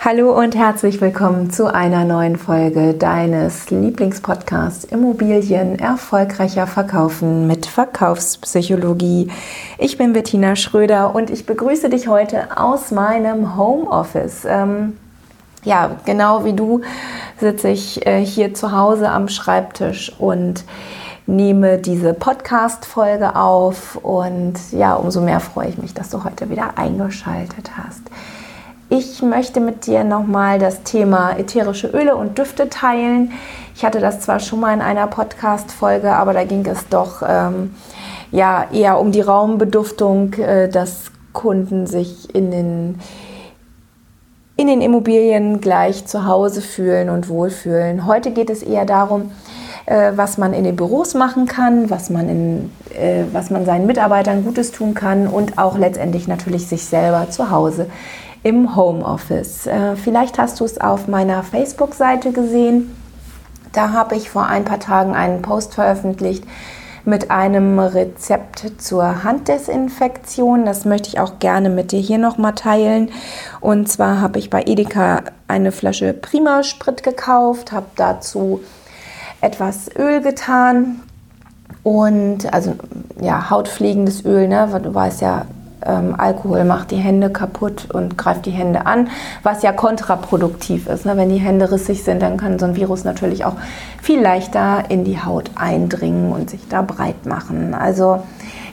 Hallo und herzlich willkommen zu einer neuen Folge deines Lieblingspodcasts Immobilien erfolgreicher verkaufen mit Verkaufspsychologie. Ich bin Bettina Schröder und ich begrüße dich heute aus meinem Homeoffice. Ähm, ja, genau wie du sitze ich äh, hier zu Hause am Schreibtisch und nehme diese Podcast-Folge auf. Und ja, umso mehr freue ich mich, dass du heute wieder eingeschaltet hast. Ich möchte mit dir nochmal das Thema ätherische Öle und Düfte teilen. Ich hatte das zwar schon mal in einer Podcast-Folge, aber da ging es doch ähm, ja, eher um die Raumbeduftung, äh, dass Kunden sich in den, in den Immobilien gleich zu Hause fühlen und wohlfühlen. Heute geht es eher darum, äh, was man in den Büros machen kann, was man, in, äh, was man seinen Mitarbeitern Gutes tun kann und auch letztendlich natürlich sich selber zu Hause im Homeoffice. Äh, vielleicht hast du es auf meiner Facebook-Seite gesehen. Da habe ich vor ein paar Tagen einen Post veröffentlicht mit einem Rezept zur Handdesinfektion. Das möchte ich auch gerne mit dir hier nochmal teilen. Und zwar habe ich bei Edeka eine Flasche Prima Sprit gekauft, habe dazu etwas Öl getan und also ja, hautpflegendes Öl, ne? Du weißt ja, ähm, Alkohol macht die Hände kaputt und greift die Hände an, was ja kontraproduktiv ist. Ne? Wenn die Hände rissig sind, dann kann so ein Virus natürlich auch viel leichter in die Haut eindringen und sich da breit machen. Also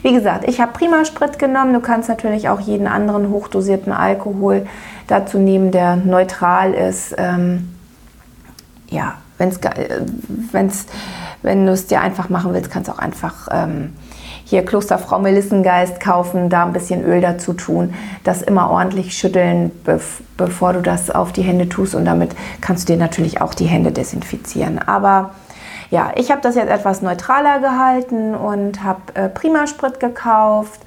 wie gesagt, ich habe Prima Sprit genommen. Du kannst natürlich auch jeden anderen hochdosierten Alkohol dazu nehmen, der neutral ist. Ähm, ja, wenn's, wenn's, wenn du es dir einfach machen willst, kannst du auch einfach ähm, hier Klosterfrau Melissengeist kaufen, da ein bisschen Öl dazu tun, das immer ordentlich schütteln, bevor du das auf die Hände tust und damit kannst du dir natürlich auch die Hände desinfizieren. Aber ja, ich habe das jetzt etwas neutraler gehalten und habe äh, Prima Sprit gekauft.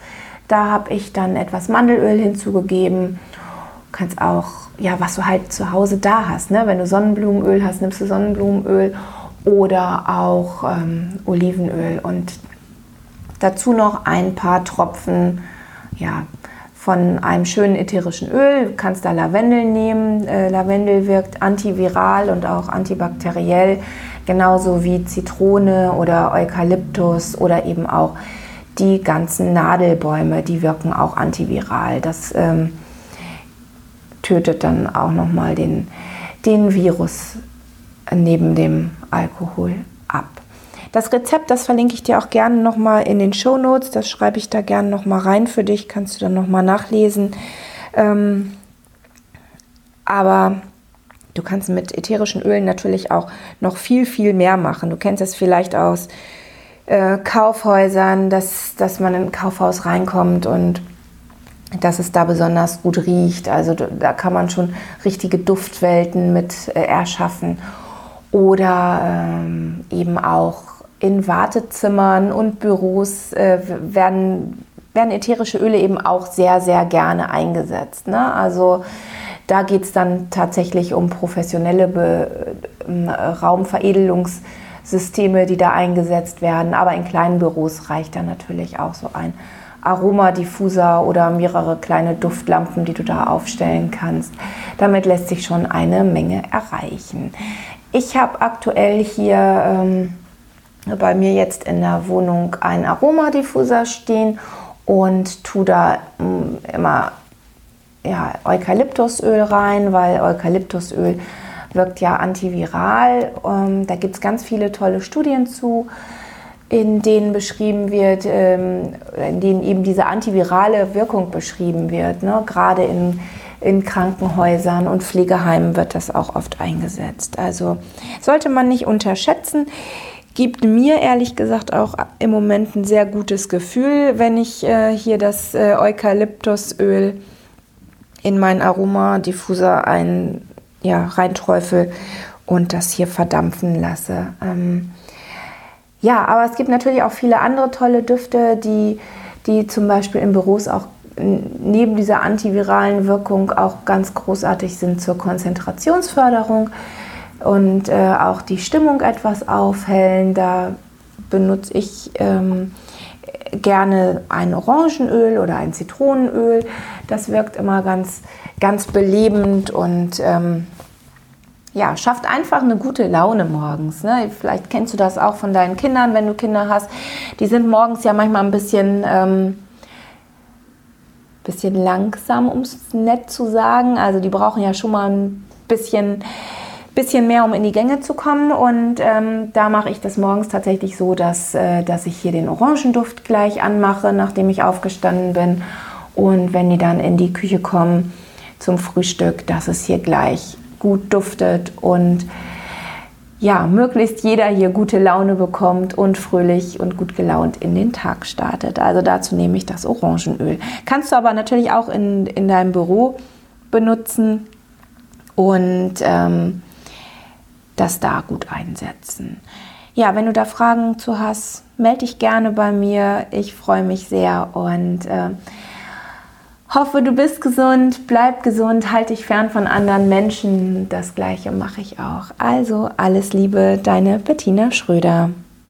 Da habe ich dann etwas Mandelöl hinzugegeben. Du kannst auch, ja, was du halt zu Hause da hast. Ne? Wenn du Sonnenblumenöl hast, nimmst du Sonnenblumenöl oder auch ähm, Olivenöl. Und Dazu noch ein paar Tropfen ja, von einem schönen ätherischen Öl. Du kannst da Lavendel nehmen. Äh, Lavendel wirkt antiviral und auch antibakteriell, genauso wie Zitrone oder Eukalyptus oder eben auch die ganzen Nadelbäume, die wirken auch antiviral. Das ähm, tötet dann auch nochmal den, den Virus neben dem Alkohol. Das Rezept, das verlinke ich dir auch gerne nochmal in den Show Notes. Das schreibe ich da gerne nochmal rein für dich. Kannst du dann nochmal nachlesen. Ähm, aber du kannst mit ätherischen Ölen natürlich auch noch viel, viel mehr machen. Du kennst es vielleicht aus äh, Kaufhäusern, dass, dass man in ein Kaufhaus reinkommt und dass es da besonders gut riecht. Also da kann man schon richtige Duftwelten mit äh, erschaffen. Oder ähm, eben auch in Wartezimmern und Büros äh, werden, werden ätherische Öle eben auch sehr, sehr gerne eingesetzt. Ne? Also da geht es dann tatsächlich um professionelle Be äh, Raumveredelungssysteme, die da eingesetzt werden. Aber in kleinen Büros reicht dann natürlich auch so ein Aromadiffuser oder mehrere kleine Duftlampen, die du da aufstellen kannst. Damit lässt sich schon eine Menge erreichen. Ich habe aktuell hier ähm, bei mir jetzt in der Wohnung einen Aromadiffuser stehen und tue da mm, immer ja, Eukalyptusöl rein, weil Eukalyptusöl wirkt ja antiviral. Ähm, da gibt es ganz viele tolle Studien zu, in denen beschrieben wird, ähm, in denen eben diese antivirale Wirkung beschrieben wird. Ne? Gerade in, in Krankenhäusern und Pflegeheimen wird das auch oft eingesetzt. Also sollte man nicht unterschätzen gibt mir ehrlich gesagt auch im Moment ein sehr gutes Gefühl, wenn ich äh, hier das äh, Eukalyptusöl in meinen Aromadiffuser ein, ja, reinträufel und das hier verdampfen lasse. Ähm, ja, aber es gibt natürlich auch viele andere tolle Düfte, die, die zum Beispiel in Büros auch neben dieser antiviralen Wirkung auch ganz großartig sind zur Konzentrationsförderung und äh, auch die Stimmung etwas aufhellen. Da benutze ich ähm, gerne ein Orangenöl oder ein Zitronenöl. Das wirkt immer ganz, ganz belebend und ähm, ja, schafft einfach eine gute Laune morgens. Ne? Vielleicht kennst du das auch von deinen Kindern, wenn du Kinder hast. Die sind morgens ja manchmal ein bisschen, ähm, bisschen langsam, um es nett zu sagen. Also die brauchen ja schon mal ein bisschen, bisschen mehr, um in die Gänge zu kommen. Und ähm, da mache ich das morgens tatsächlich so, dass, äh, dass ich hier den Orangenduft gleich anmache, nachdem ich aufgestanden bin. Und wenn die dann in die Küche kommen zum Frühstück, dass es hier gleich gut duftet und ja, möglichst jeder hier gute Laune bekommt und fröhlich und gut gelaunt in den Tag startet. Also dazu nehme ich das Orangenöl. Kannst du aber natürlich auch in, in deinem Büro benutzen und ähm, das da gut einsetzen. Ja, wenn du da Fragen zu hast, melde dich gerne bei mir. Ich freue mich sehr und äh, Hoffe, du bist gesund, bleib gesund, halte dich fern von anderen Menschen. Das gleiche mache ich auch. Also alles Liebe, deine Bettina Schröder.